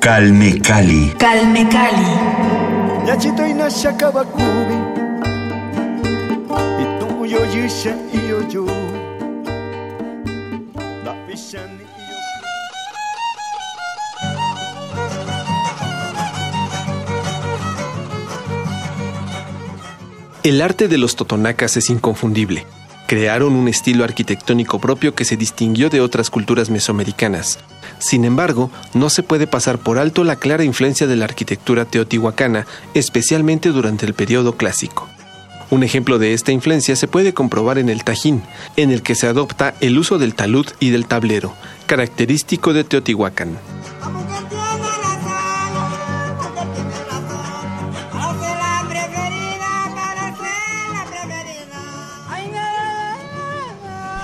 Calme Cali. Calme Cali. Yachito inasha kawakubi Ituyo yusha iyo yo Da pishani iyo El arte de los totonacas es inconfundible. Crearon un estilo arquitectónico propio que se distinguió de otras culturas mesoamericanas. Sin embargo, no se puede pasar por alto la clara influencia de la arquitectura teotihuacana, especialmente durante el periodo clásico. Un ejemplo de esta influencia se puede comprobar en el Tajín, en el que se adopta el uso del talud y del tablero, característico de Teotihuacán.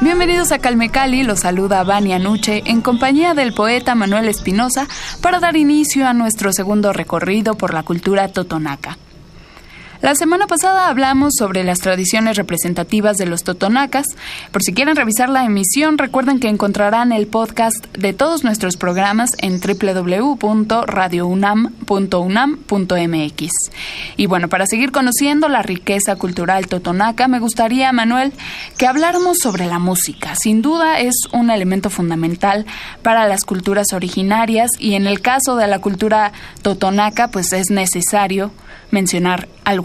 Bienvenidos a Calme Cali, los saluda Vania Nuche en compañía del poeta Manuel Espinosa para dar inicio a nuestro segundo recorrido por la cultura totonaca. La semana pasada hablamos sobre las tradiciones representativas de los totonacas. Por si quieren revisar la emisión, recuerden que encontrarán el podcast de todos nuestros programas en www.radiounam.unam.mx. Y bueno, para seguir conociendo la riqueza cultural totonaca, me gustaría, Manuel, que habláramos sobre la música. Sin duda es un elemento fundamental para las culturas originarias y en el caso de la cultura totonaca, pues es necesario mencionar al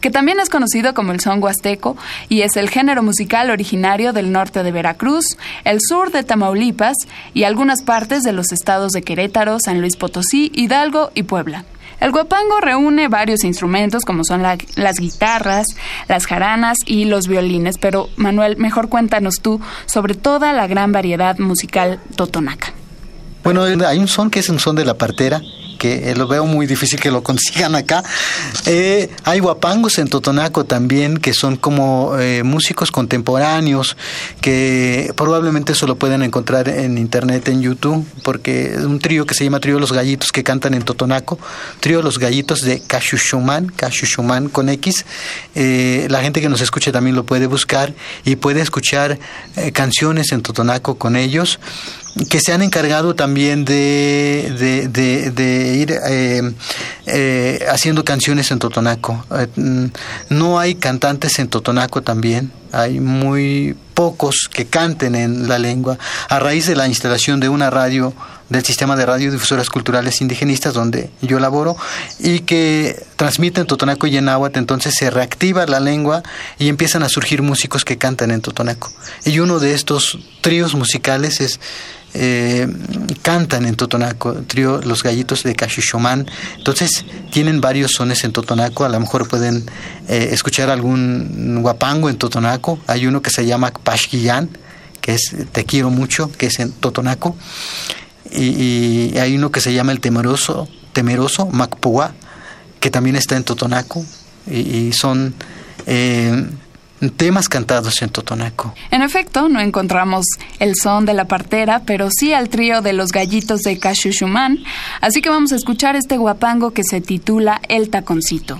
que también es conocido como el son huasteco y es el género musical originario del norte de Veracruz, el sur de Tamaulipas y algunas partes de los estados de Querétaro, San Luis Potosí, Hidalgo y Puebla. El guapango reúne varios instrumentos como son la- las guitarras, las jaranas y los violines, pero Manuel, mejor cuéntanos tú sobre toda la gran variedad musical totonaca. Bueno, hay un son que es un son de la partera, que eh, lo veo muy difícil que lo consigan acá. Eh, hay guapangos en Totonaco también, que son como eh, músicos contemporáneos, que probablemente eso lo pueden encontrar en internet, en YouTube, porque es un trío que se llama Trío Los Gallitos que cantan en Totonaco, Trío Los Gallitos de Cachuchumán, Cachuchumán con X. Eh, la gente que nos escuche también lo puede buscar y puede escuchar eh, canciones en Totonaco con ellos que se han encargado también de, de, ir eh, eh, haciendo canciones en Totonaco. Eh, mm, no hay cantantes en Totonaco también, hay muy pocos que canten en la lengua. A raíz de la instalación de una radio del sistema de radiodifusoras culturales indigenistas donde yo laboro y que transmiten Totonaco y en náhuatl, entonces se reactiva la lengua y empiezan a surgir músicos que cantan en Totonaco. Y uno de estos tríos musicales es eh, cantan en Totonaco, trío Los Gallitos de Cachuchomán. Entonces tienen varios sones en Totonaco, a lo mejor pueden eh, escuchar algún guapango en Totonaco. Hay uno que se llama Pashguillán, que es Te quiero mucho, que es en Totonaco. Y, y hay uno que se llama El Temeroso, Temeroso, Macpua, que también está en Totonaco. Y, y son eh, temas cantados en Totonaco. En efecto, no encontramos el son de la partera, pero sí al trío de los gallitos de Cachuchumán, así que vamos a escuchar este guapango que se titula El Taconcito.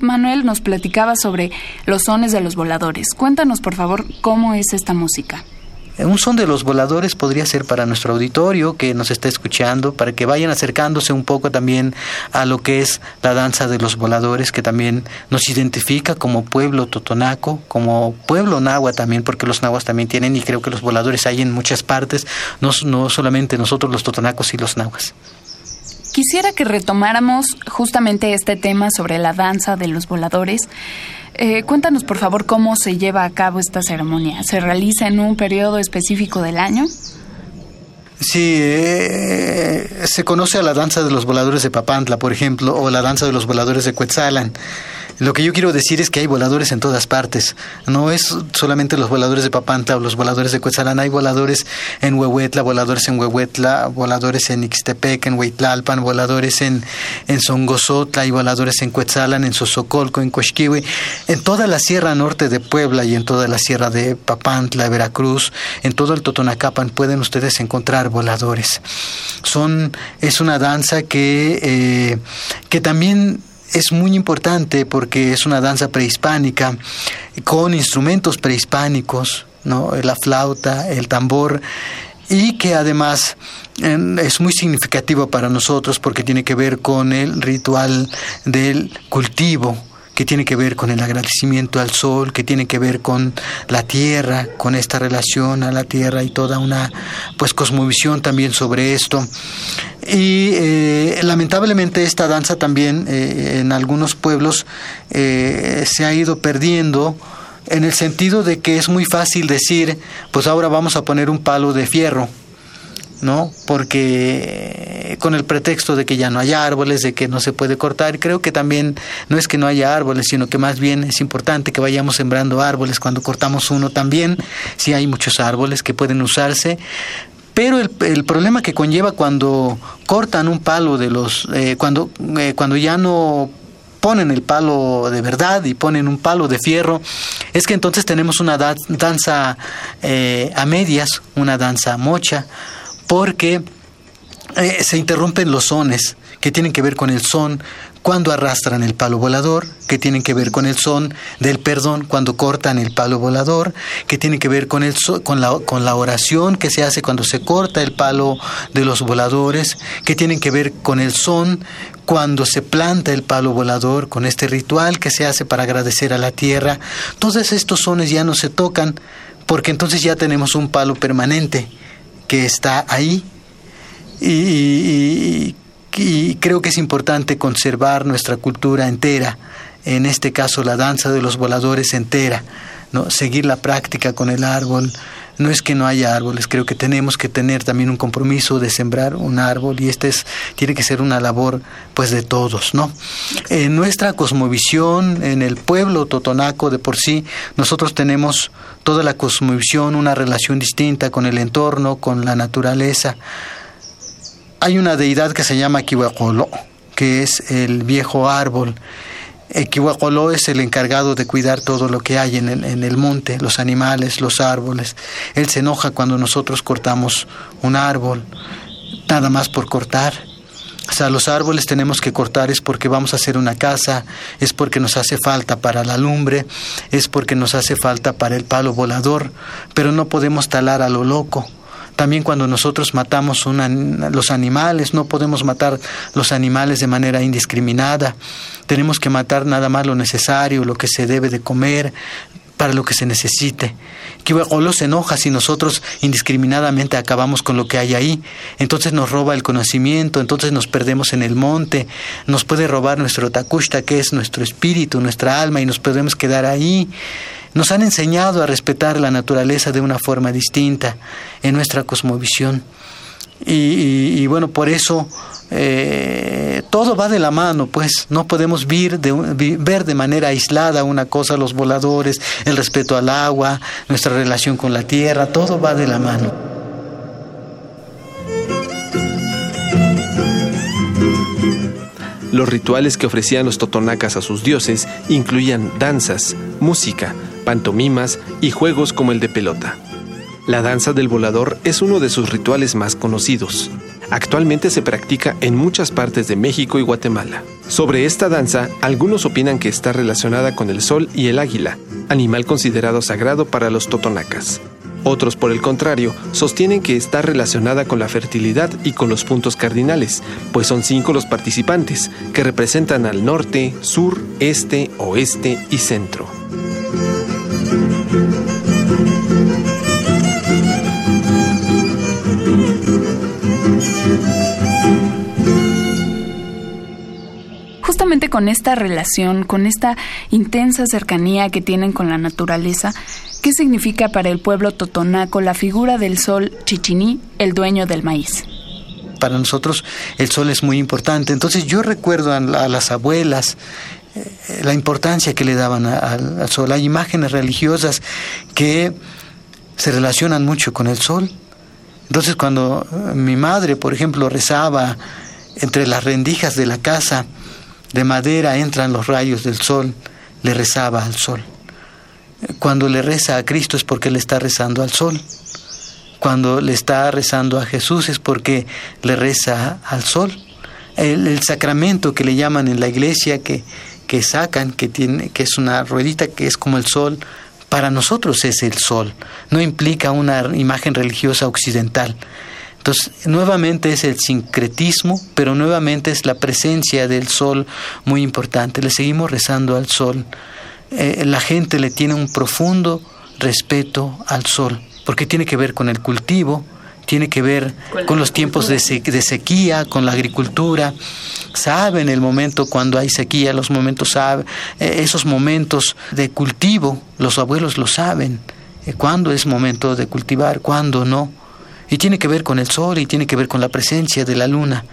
Manuel, nos platicaba sobre los sones de los voladores. Cuéntanos, por favor, cómo es esta música. Un son de los voladores podría ser para nuestro auditorio que nos está escuchando, para que vayan acercándose un poco también a lo que es la danza de los voladores, que también nos identifica como pueblo totonaco, como pueblo nahua también, porque los nahuas también tienen, y creo que los voladores hay en muchas partes, no, no solamente nosotros los totonacos y los nahuas. Quisiera que retomáramos justamente este tema sobre la danza de los voladores. Eh, cuéntanos, por favor, cómo se lleva a cabo esta ceremonia. ¿Se realiza en un periodo específico del año? Sí, eh, se conoce a la danza de los voladores de Papantla, por ejemplo, o la danza de los voladores de Cuetzalan. Lo que yo quiero decir es que hay voladores en todas partes. No es solamente los voladores de Papantla o los voladores de Cuetzalan. Hay voladores en Huehuetla, voladores en Huehuetla, voladores en Ixtepec, en Huitlalpan, voladores en, en Songosotla, hay voladores en Cuetzalan, en Sosocolco, en Coxquihui. En toda la sierra norte de Puebla y en toda la sierra de Papantla, Veracruz, en todo el Totonacapan pueden ustedes encontrar voladores. Son, es una danza que, eh, que también es muy importante porque es una danza prehispánica con instrumentos prehispánicos, ¿no? la flauta, el tambor y que además em, es muy significativo para nosotros porque tiene que ver con el ritual del cultivo que tiene que ver con el agradecimiento al sol, que tiene que ver con la tierra, con esta relación a la tierra y toda una pues cosmovisión también sobre esto. Y eh, lamentablemente esta danza también eh, en algunos pueblos eh, se ha ido perdiendo en el sentido de que es muy fácil decir, pues ahora vamos a poner un palo de fierro ¿no? Porque con el pretexto de que ya no hay árboles, de que no se puede cortar, creo que también no es que no haya árboles, sino que más bien es importante que vayamos sembrando árboles cuando cortamos uno también, si hay muchos árboles que pueden usarse, pero el, problema que conlleva cuando cortan un palo de los eh, cuando eh, cuando ya no ponen el palo de verdad y ponen un palo de fierro es que entonces tenemos una da danza eh, a medias una danza mocha porque eh, se interrumpen los sones que tienen que ver con el son cuando arrastran el palo volador, que tienen que ver con el son del perdón cuando cortan el palo volador, que tienen que ver con, el con, la, con la oración que se hace cuando se corta el palo de los voladores, que tienen que ver con el son cuando se planta el palo volador, con este ritual que se hace para agradecer a la tierra. Todos estos sones ya no se tocan porque entonces ya tenemos un palo permanente que está ahí y, y, creo que es importante conservar nuestra cultura entera, en este caso la danza de los voladores entera, ¿no? seguir la práctica con el árbol. No es que no haya árboles, creo que tenemos que tener también un compromiso de sembrar un árbol y esta es tiene que ser una labor pues de todos, ¿no? En nuestra cosmovisión, en el pueblo totonaco de por sí, nosotros tenemos toda la cosmovisión, una relación distinta con el entorno, con la naturaleza. Hay una deidad que se llama Kiwakolo, que es el viejo árbol Equihuacoló es el encargado de cuidar todo lo que hay en el, en el monte, los animales, los árboles. Él se enoja cuando nosotros cortamos un árbol, nada más por cortar. O sea, los árboles tenemos que cortar es porque vamos a hacer una casa, es porque nos hace falta para la lumbre, es porque nos hace falta para el palo volador, pero no podemos talar a lo loco. También cuando nosotros matamos los animales, no podemos matar los animales de manera indiscriminada. Tenemos que matar nada más lo necesario, lo que se debe de comer, para lo que se necesite. Kiwakolo se enoja si nosotros indiscriminadamente acabamos con lo que hay ahí. Entonces nos roba el conocimiento, entonces nos perdemos en el monte, nos puede robar nuestro takushta, que es nuestro espíritu, nuestra alma, y nos podemos quedar ahí. Nos han enseñado a respetar la naturaleza de una forma distinta en nuestra cosmovisión. Y, bueno, por eso eh, todo va de la mano, pues no podemos de, ver de manera aislada una cosa, los voladores, el respeto al agua, nuestra relación con la tierra, todo va de la mano. Los rituales que ofrecían los totonacas a sus dioses incluían danzas, música, pantomimas y juegos como el de pelota. La danza del volador es uno de sus rituales más conocidos. Actualmente se practica en muchas partes de México y Guatemala. Sobre esta danza, algunos opinan que está relacionada con el sol y el águila, animal considerado sagrado para los totonacas. Otros, por el contrario, sostienen que está relacionada con la fertilidad y con los puntos cardinales, pues son cinco los participantes, que representan al norte, sur, este, oeste y centro. Con esta relación, con esta intensa cercanía que tienen con la naturaleza, ¿qué significa para el pueblo totonaco la figura del sol chichiní, el dueño del maíz? Para nosotros el sol es muy importante. Entonces yo recuerdo a, las abuelas eh, la importancia que le daban a- al sol. Hay imágenes religiosas que se relacionan mucho con el sol. Entonces cuando eh, mi madre, por ejemplo, rezaba entre las rendijas de la casa de madera entran los rayos del sol, le rezaba al sol. Cuando le reza a Cristo es porque le está rezando al sol. Cuando le está rezando a Jesús es porque le reza al sol. El, sacramento que le llaman en la iglesia que, que sacan, que, tiene, que es una ruedita que es como el sol, para nosotros es el sol. No implica una imagen religiosa occidental. Entonces, nuevamente es el sincretismo, pero nuevamente es la presencia del sol muy importante. Le seguimos rezando al sol. Eh, la gente le tiene un profundo respeto al sol, porque tiene que ver con el cultivo, tiene que ver Con los tiempos de sequía, con la agricultura. Saben el momento cuando hay sequía, los momentos saben, eh, esos momentos de cultivo, los abuelos lo saben, eh, cuándo es momento de cultivar, cuándo no. Y tiene que ver con el sol y tiene que ver con la presencia de la luna.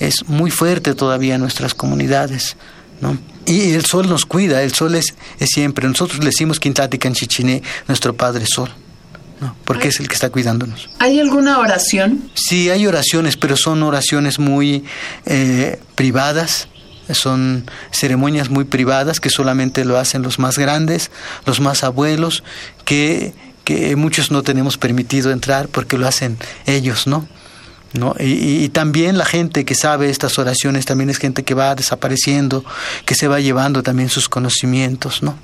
Es muy fuerte todavía en nuestras comunidades. ¿no? Y el sol nos cuida, el sol es, es siempre. Nosotros le decimos Quintati Canchichiné, nuestro Padre Sol, ¿no? porque es el que está cuidándonos. ¿Hay alguna oración? Sí, hay oraciones, pero son oraciones muy eh, privadas, son ceremonias muy privadas que solamente lo hacen los más grandes, los más abuelos, que, muchos no tenemos permitido entrar porque lo hacen ellos, ¿no? ¿No? Y- y también la gente que sabe estas oraciones también es gente que va desapareciendo, que se va llevando también sus conocimientos, ¿no?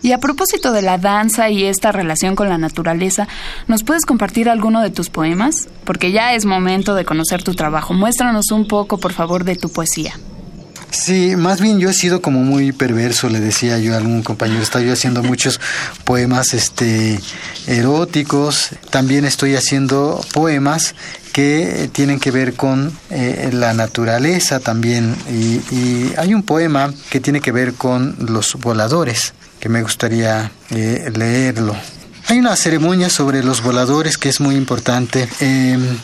Y a propósito de la danza y esta relación con la naturaleza, ¿nos puedes compartir alguno de tus poemas? Porque ya es momento de conocer tu trabajo. Muéstranos un poco, por favor, de tu poesía. Sí, más bien yo he sido como muy perverso, le decía yo a algún compañero, estaba yo haciendo muchos poemas este eróticos, también estoy haciendo poemas que tienen que ver con eh, la naturaleza también y, y hay un poema que tiene que ver con los voladores que me gustaría eh, leerlo. Hay una ceremonia sobre los voladores que es muy importante. Em,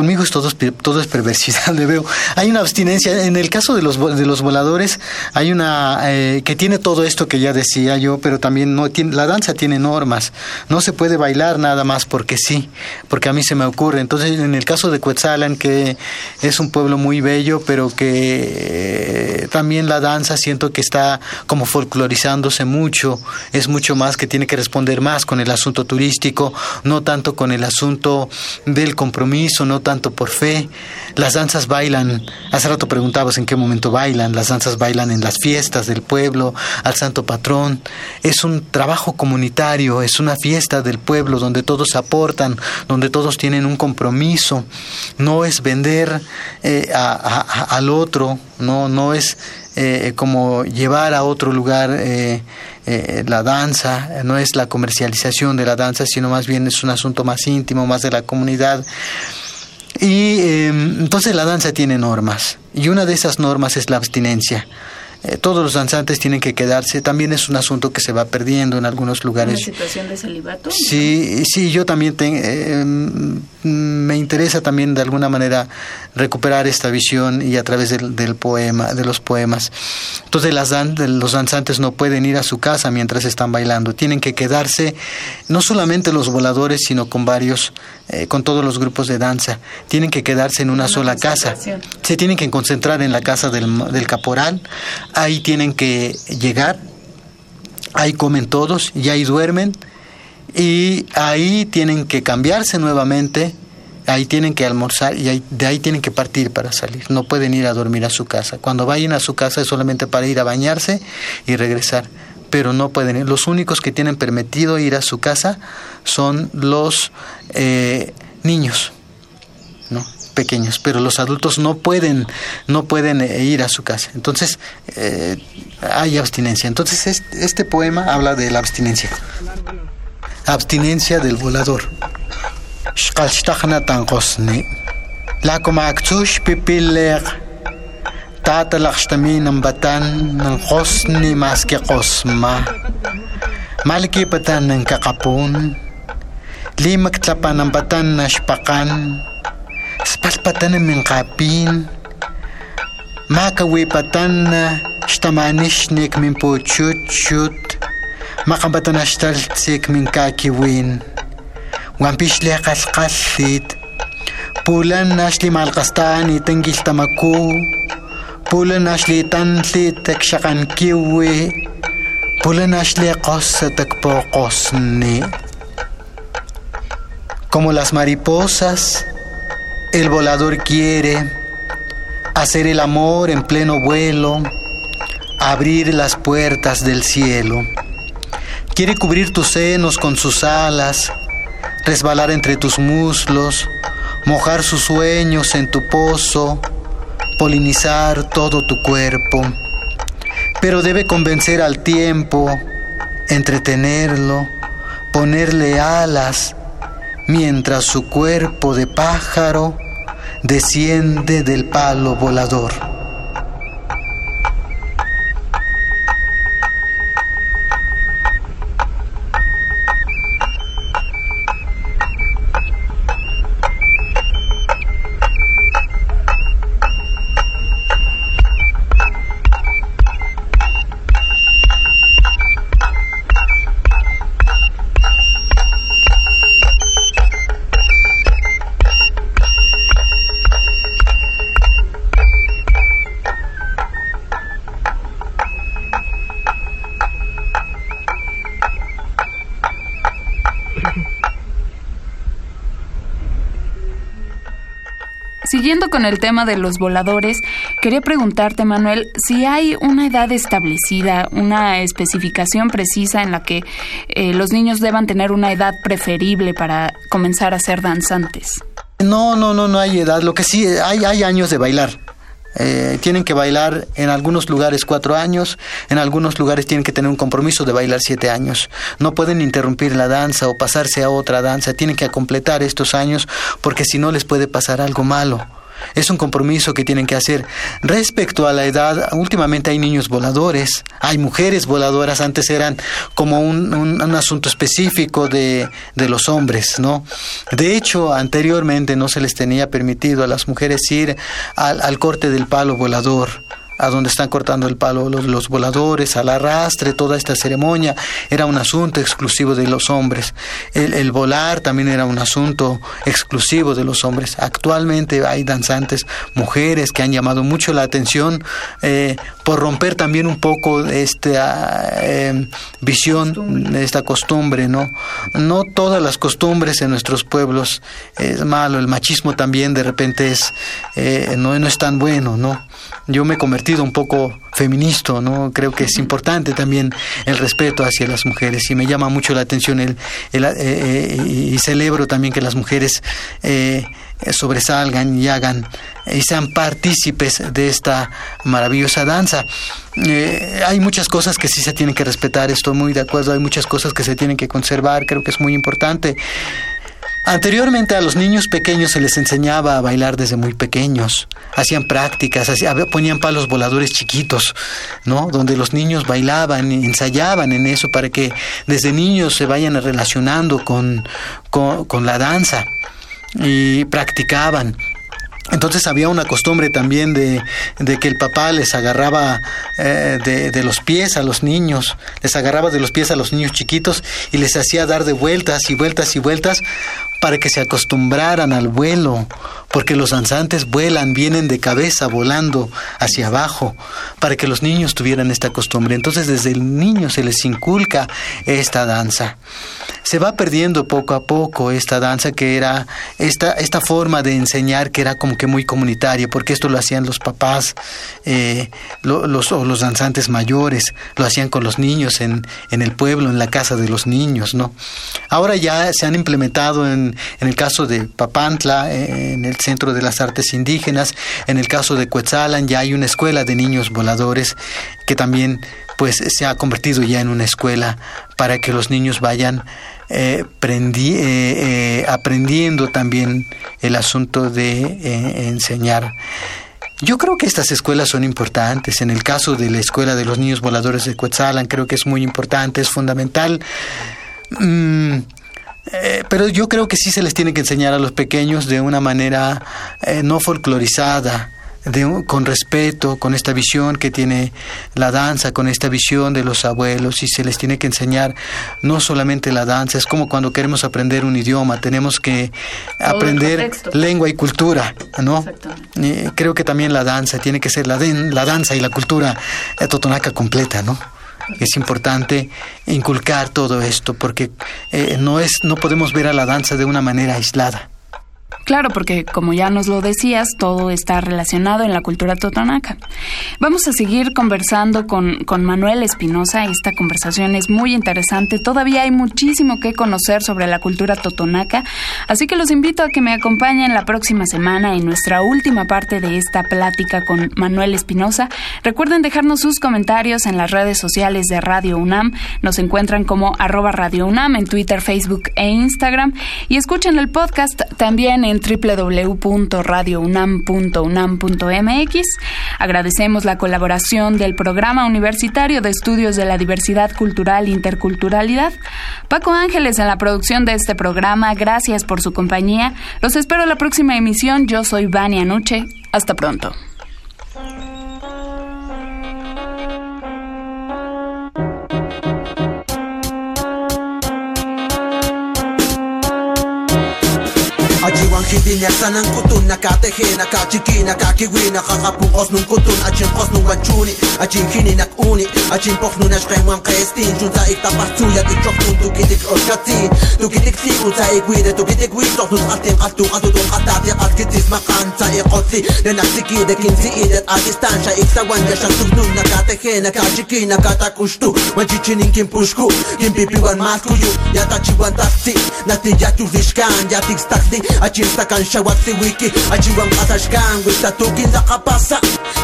Conmigo es todo, todo es perversidad, le veo. Hay una abstinencia. En el caso de los, de los voladores, hay una eh, que tiene todo esto que ya decía yo, pero también no tiene, la danza tiene normas. No se puede bailar nada más porque sí, porque a mí se me ocurre. Entonces, en el caso de Cuetzalan, que es un pueblo muy bello, pero que eh, también la danza siento que está como folclorizándose mucho, es mucho más que tiene que responder más con el asunto turístico, no tanto con el asunto del compromiso, no tanto por fe. Las danzas bailan, hace rato preguntabas en qué momento bailan, las danzas bailan en las fiestas del pueblo, al santo patrón. Es un trabajo comunitario, es una fiesta del pueblo donde todos aportan, donde todos tienen un compromiso. No es vender eh, a- al otro, no, no es eh, como llevar a otro lugar eh, la danza, no es la comercialización de la danza, sino más bien es un asunto más íntimo, más de la comunidad. Y eh, entonces la danza tiene normas, y una de esas normas es la abstinencia. Eh, todos los danzantes tienen que quedarse, también es un asunto que se va perdiendo en algunos lugares. situación de celibato? Sí, sí, yo también ten- eh, mm, me interesa también de alguna manera recuperar esta visión y a través del, del poema, de los poemas. Entonces las dan- los danzantes no pueden ir a su casa mientras están bailando, tienen que quedarse no solamente los voladores, sino con varios, eh, con todos los grupos de danza, tienen que quedarse en una, sola casa. Se tienen que concentrar en la casa del, del caporal, ahí tienen que llegar, ahí comen todos y ahí duermen y ahí tienen que cambiarse nuevamente ahí tienen que almorzar y ahí- de ahí tienen que partir para salir. No pueden ir a dormir a su casa. Cuando vayan a su casa es solamente para ir a bañarse y regresar. Pero no pueden ir. Los únicos que tienen permitido ir a su casa son los eh, niños, ¿no? Pequeños, pero los adultos no pueden, no pueden eh, ir a su casa. Entonces eh, hay abstinencia. Entonces este, este poema habla de la abstinencia. Abstinencia del volador. Shqalshtaqna tanqosni. Lakomaktush pipilek. Tatalaqshtami nambatan ng qosni maske qosma. Malki patan ng kakapun. Limak tlapan ng batan na shpakan. Spalpatan ng mingkapin. Makawi patan na shtamanishnik min po chut chut. Makabatan na shtaltsik min kakiwin. Wampishli qalqallit. Pulan nashli malqastaan itangil tamaku. Pulan nashli tanli takshakan kiwi. Pulan qosni. Como las mariposas, el volador quiere hacer el amor en pleno vuelo, abrir las puertas del cielo. Quiere cubrir tus senos con sus alas, resbalar entre tus muslos, mojar sus sueños en tu pozo, polinizar todo tu cuerpo. Pero debe convencer al tiempo, entretenerlo, ponerle alas, mientras su cuerpo de pájaro desciende del palo volador. Con el tema de los voladores, quería preguntarte, Manuel, si hay una edad establecida, una especificación precisa en la que eh, los niños deban tener una edad preferible para comenzar a ser danzantes. No, no, no, no hay edad. Lo que sí, hay, hay años de bailar. Eh, tienen que bailar en algunos lugares cuatro años, en algunos lugares tienen que tener un compromiso de bailar siete años. No pueden interrumpir la danza o pasarse a otra danza, tienen que completar estos años porque si no les puede pasar algo malo. Es un compromiso que tienen que hacer. Respecto a la edad, últimamente hay niños voladores, hay mujeres voladoras, antes eran como un, un, un asunto específico de, de, los hombres, ¿no? De hecho, anteriormente no se les tenía permitido a las mujeres ir al corte del palo volador a donde están cortando el palo los, los, voladores, al arrastre, toda esta ceremonia, era un asunto exclusivo de los hombres. El, el, volar también era un asunto exclusivo de los hombres. Actualmente hay danzantes mujeres que han llamado mucho la atención eh, por romper también un poco esta eh, visión, esta costumbre, ¿no? No todas las costumbres en nuestros pueblos es malo, el machismo también de repente es, eh, no, no es tan bueno, ¿no? Yo me he convertido un poco feminista, ¿no? Creo que es importante también el respeto hacia las mujeres y me llama mucho la atención el, el eh, eh, y celebro también que las mujeres eh, sobresalgan y hagan y sean partícipes de esta maravillosa danza. Eh, hay muchas cosas que sí se tienen que respetar, estoy muy de acuerdo, hay muchas cosas que se tienen que conservar, creo que es muy importante. Anteriormente a los niños pequeños se les enseñaba a bailar desde muy pequeños, hacían prácticas, ponían palos voladores chiquitos, ¿no? Donde los niños bailaban, ensayaban en eso para que desde niños se vayan relacionando con la danza y practicaban. Entonces había una costumbre también de, de que el papá les agarraba eh, de, de los pies a los niños, les agarraba de los pies a los niños chiquitos y les hacía dar de vueltas y vueltas y vueltas para que se acostumbraran al vuelo, porque los danzantes vuelan, vienen de cabeza volando hacia abajo, para que los niños tuvieran esta costumbre. Entonces desde el niño se les inculca esta danza. Se va perdiendo poco a poco esta danza que era esta, esta forma de enseñar que era como muy comunitaria, porque esto lo hacían los papás eh, lo- los, o los danzantes mayores, lo hacían con los niños en, en el pueblo, en la casa de los niños, ¿no? Ahora ya se han implementado en, en el caso de Papantla, eh, en el Centro de las Artes Indígenas, en el caso de Cuetzalan ya hay una escuela de niños voladores que también pues se ha convertido ya en una escuela para que los niños vayan eh, eh, eh, aprendiendo también el asunto de enseñar. Yo creo que estas escuelas son importantes. En el caso de la Escuela de los Niños Voladores de Cuetzalan, creo que es muy importante, es fundamental. Mm, pero yo creo que sí se les tiene que enseñar a los pequeños de una manera no folclorizada, de un- con respeto, con esta visión que tiene la danza, con esta visión de los abuelos, y se les tiene que enseñar no solamente la danza, es como cuando queremos aprender un idioma, tenemos que Todo aprender lengua y cultura, ¿no? Eh, creo que también la danza tiene que ser la danza y la cultura eh, totonaca completa, ¿no? Es importante inculcar todo esto porque eh, no es no podemos ver a la danza de una manera aislada. Claro, porque como ya nos lo decías, todo está relacionado en la cultura totonaca. Vamos a seguir conversando con, con Manuel Espinosa. Esta conversación es muy interesante. Todavía hay muchísimo que conocer sobre la cultura totonaca. Así que los invito a que me acompañen la próxima semana en nuestra última parte de esta plática con Manuel Espinosa. Recuerden dejarnos sus comentarios en las redes sociales de Radio UNAM. Nos encuentran como arroba Radio UNAM en Twitter, Facebook e Instagram. Y escuchen el podcast también en www.radiounam.unam.mx. Agradecemos la colaboración del Programa Universitario de Estudios de la Diversidad Cultural e Interculturalidad. Paco Ángeles en la producción de este programa. Gracias por su compañía. Los espero la próxima emisión. Yo soy Vania Nuche. Hasta pronto. Κιδίνια σαν έναν κουτούν να κατεχεί να κατσικεί να κακιγεί να χαγαπού κόσμουν κουτούν Ατσιν κόσμουν βαντσούνι, ατσιν χίνι να κούνι Ατσιν πόχνου να σχέμου αν κρέστην Τσουν τα ήχτα παρτσούλια τι τσόχνουν του κιτικ ως κατσίν Του κιτικ τσίγουν τα ηγουίδε του κιτικ γουίτ Τσόχνουν αλτιν αλτού αντου του χατάτι Ασκητής μα χάντσα ηχωθεί Δεν αξικεί δε κινσί είδε αρτιστάν Σα ήχτα βαντια σαν σουγνούν να κατεχεί να κατσικεί να κατακουστού Μα τσιτσιν ειν κιμπουσκού Κιμπιπιουαν μάσκου γιου Για τα τσιγουαν τα χτσί Να τη γιατ sakanxauaktziwiki achiwank'asaxkanwi satukinsaqapasa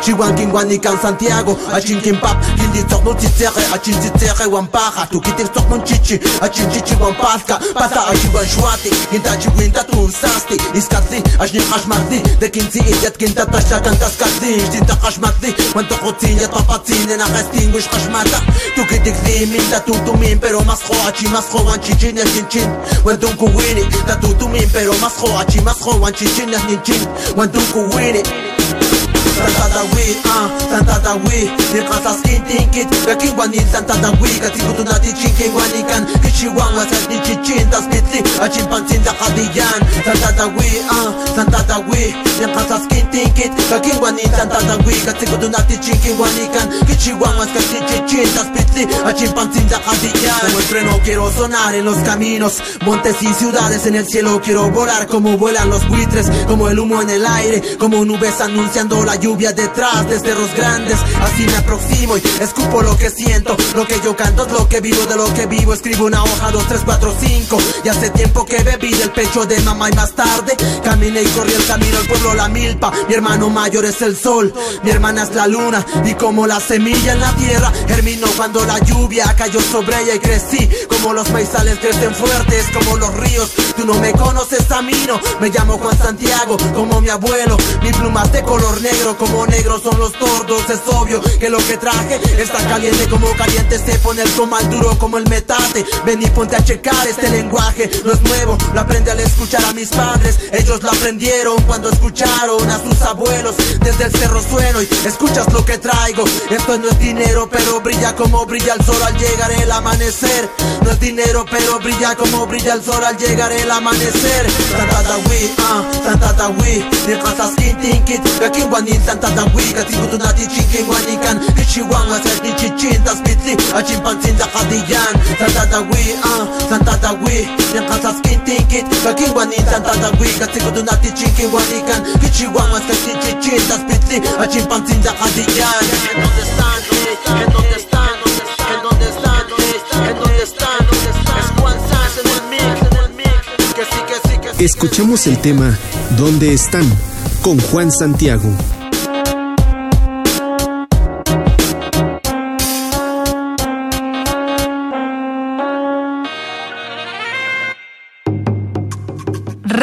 chiwankinwanikan santiago. Achinkinpap kinlitzoqnutsitsekge achintsiksekge wanpaja tukitixtsoqnunchichi achinchichiwan palhka pasa achiwan xuati kintachiwinta tunsasti iskatzi axnikgaxmatzi dekinzi ilyatkintatlaxtlakan kaskatzi ixtintaqaxmatzi wan tokgotsin yatpapatzin nenakgestin wixqaxmata tukitikzimin tatutumin pero masjo achimasjo wan chichinin chinchin wan tunkuwini tatutumin pero masjo achi mas ko wanchi chin nas ni chin one tu ku win it. Dawi, ah, Santa Dawi Ni kasas intinkit Gaking wanin Santa Dawi Kasi kutu na di chinking wanikan Kishiwang wasat ni chichin Tas pitli Achin pansin da kadiyan Santa Dawi, ah, Santa Dawi Ni kasas intinkit Gaking wanin Santa Dawi Kasi kutu na di chinking wanikan Kishiwang wasat ni chichin Tas pitli Achin pansin da kadiyan Como el freno quiero sonar en los caminos. Montes y ciudades en el cielo quiero volar Como vuelan los buitres. Como el humo en el aire Como nubes anunciando la lluvia detrás de cerros grandes. Así me aproximo y escupo lo que siento. Lo que yo canto es lo que vivo, de lo que vivo. Escribo una hoja, dos, tres, cuatro, cinco. Y hace tiempo que bebí del pecho de mamá y más tarde Caminé y corrí el camino al pueblo La Milpa. Mi hermano mayor es el sol, mi hermana es la luna. Y como la semilla en la tierra Germinó cuando la lluvia cayó sobre ella y crecí. Como los maizales crecen fuertes, como los ríos. Tú no me conoces a Me llamo Juan Santiago, como mi abuelo. Mi pluma es de color negro, como negros son los tordos Es obvio que lo que traje está caliente como caliente se pone el comal duro como el metate. Ven y ponte a checar este lenguaje, no es nuevo, lo aprendí al escuchar a mis padres. Ellos lo aprendieron cuando escucharon a sus abuelos desde el cerro sueno y escuchas lo que traigo. Esto no es dinero, pero brilla como brilla el sol al llegar el amanecer. No es dinero, pero brilla como brilla el sol al llegar el amanecer. Santa Dawi, ah, Santa Dawi, ni casa Santa Dawi, gatin tunati chicken wanikan, kichiwan wasat ni chichin das bitli, achin pansin da Dawi, ah, Santa gakin wanin Santa wanikan, da kadiyan. ¿En dónde están? eh? ¿En dónde están? ¿En eh? ¿En Juan. Escuchemos el tema ¿Dónde están? con Juan Santiago.